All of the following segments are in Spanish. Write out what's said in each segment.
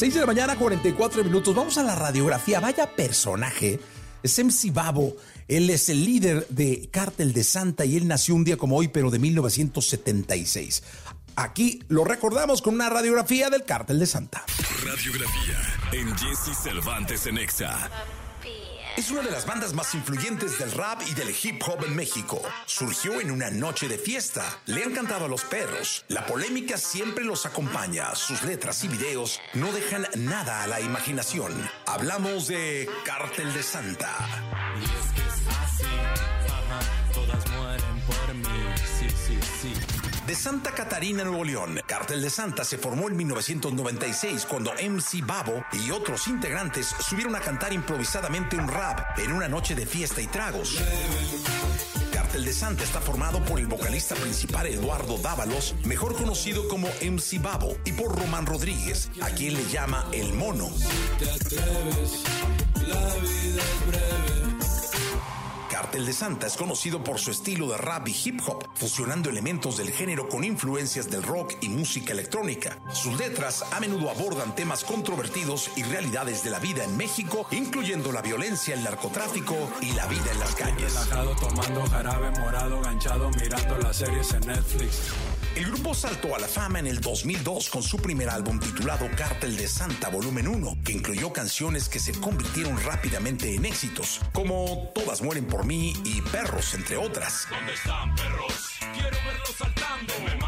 6 de la mañana, 44 minutos. Vamos a la radiografía. Vaya personaje. Es MC Babo. Él es el líder de Cártel de Santa y él nació un día como hoy, pero de 1976. Aquí lo recordamos con una radiografía del Cártel de Santa. Radiografía en Jesse Cervantes en Exa. Es una de las bandas más influyentes del rap y del hip hop en México. Surgió en una noche de fiesta. Le han cantado a los perros. La polémica siempre los acompaña. Sus letras y videos no dejan nada a la imaginación. Hablamos de Cártel de Santa. Y es que es así, todas mueren por mí, De Santa Catarina, Nuevo León, Cártel de Santa se formó en 1996 cuando MC Babo y otros integrantes subieron a cantar improvisadamente un rap en una noche de fiesta y tragos. Cártel de Santa está formado por el vocalista principal Eduardo Dávalos, mejor conocido como MC Babo, y por Román Rodríguez, a quien le llama El Mono. Cártel de Santa es conocido por su estilo de rap y hip hop, fusionando elementos del género con influencias del rock y música electrónica. Sus letras a menudo abordan temas controvertidos y realidades de la vida en México, incluyendo la violencia, el narcotráfico y la vida en las calles. Relajado tomando jarabe morado, mirando las series en Netflix. El grupo saltó a la fama en el 2002 con su primer álbum titulado Cártel de Santa Volumen 1, que incluyó canciones que se convirtieron rápidamente en éxitos, como Todas mueren por mí y Perros, entre otras. ¿Dónde están perros? Quiero verlos saltando.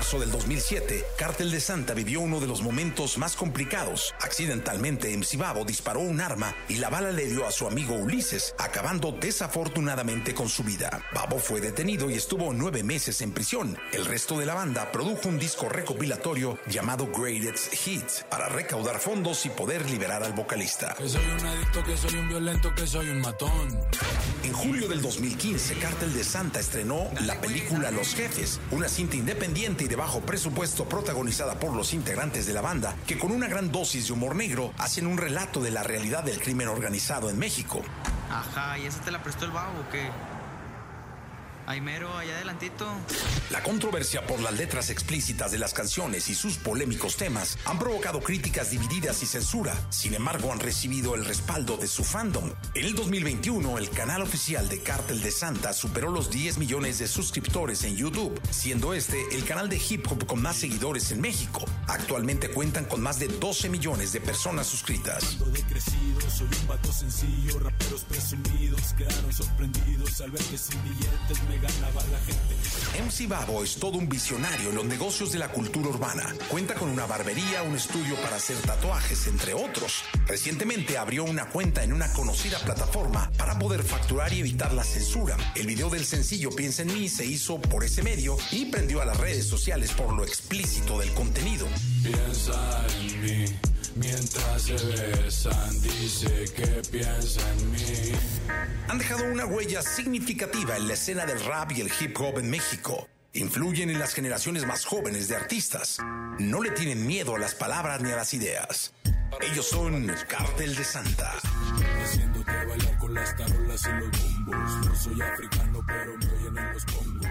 Marzo del 2007, Cártel de Santa vivió uno de los momentos más complicados. Accidentalmente, MC Babo disparó un arma y la bala le dio a su amigo Ulises, acabando desafortunadamente con su vida. Babo fue detenido y estuvo nueve meses en prisión. El resto de la banda produjo un disco recopilatorio llamado Greatest Hits para recaudar fondos y poder liberar al vocalista. Que soy un adicto, que soy un violento, que soy un matón. En julio del 2015, Cártel de Santa estrenó la película Los Jefes, una cinta independiente y de bajo presupuesto protagonizada por los integrantes de la banda, que con una gran dosis de humor negro hacen un relato de la realidad del crimen organizado en México. Ajá, ¿y esa te la prestó el babo o qué? Allá adelantito. La controversia por las letras explícitas de las canciones y sus polémicos temas han provocado críticas divididas y censura. Sin embargo, han recibido el respaldo de su fandom. En el 2021, el canal oficial de Cártel de Santa superó los 10 millones de suscriptores en YouTube, siendo este el canal de hip hop con más seguidores en México. Actualmente cuentan con más de 12 millones de personas suscritas. Soy un vato sencillo, raperos presumidos quedaron sorprendidos al ver que sin billetes me ganaba la gente. MC Babo es todo un visionario en los negocios de la cultura urbana. Cuenta con una barbería, un estudio para hacer tatuajes, entre otros. Recientemente abrió una cuenta en una conocida plataforma para poder facturar y evitar la censura. El video del sencillo Piensa en mí se hizo por ese medio y prendió a las redes sociales por lo explícito del contenido. Piensa en mí. Mientras se besan, dice que piensa en mí. Han dejado una huella significativa en la escena del rap y el hip hop en México. Influyen en las generaciones más jóvenes de artistas. No le tienen miedo a las palabras ni a las ideas. Ellos son Cártel de Santa. Haciéndote bailar con las tarolas y los bombos. No soy africano, pero me oyen en los congos.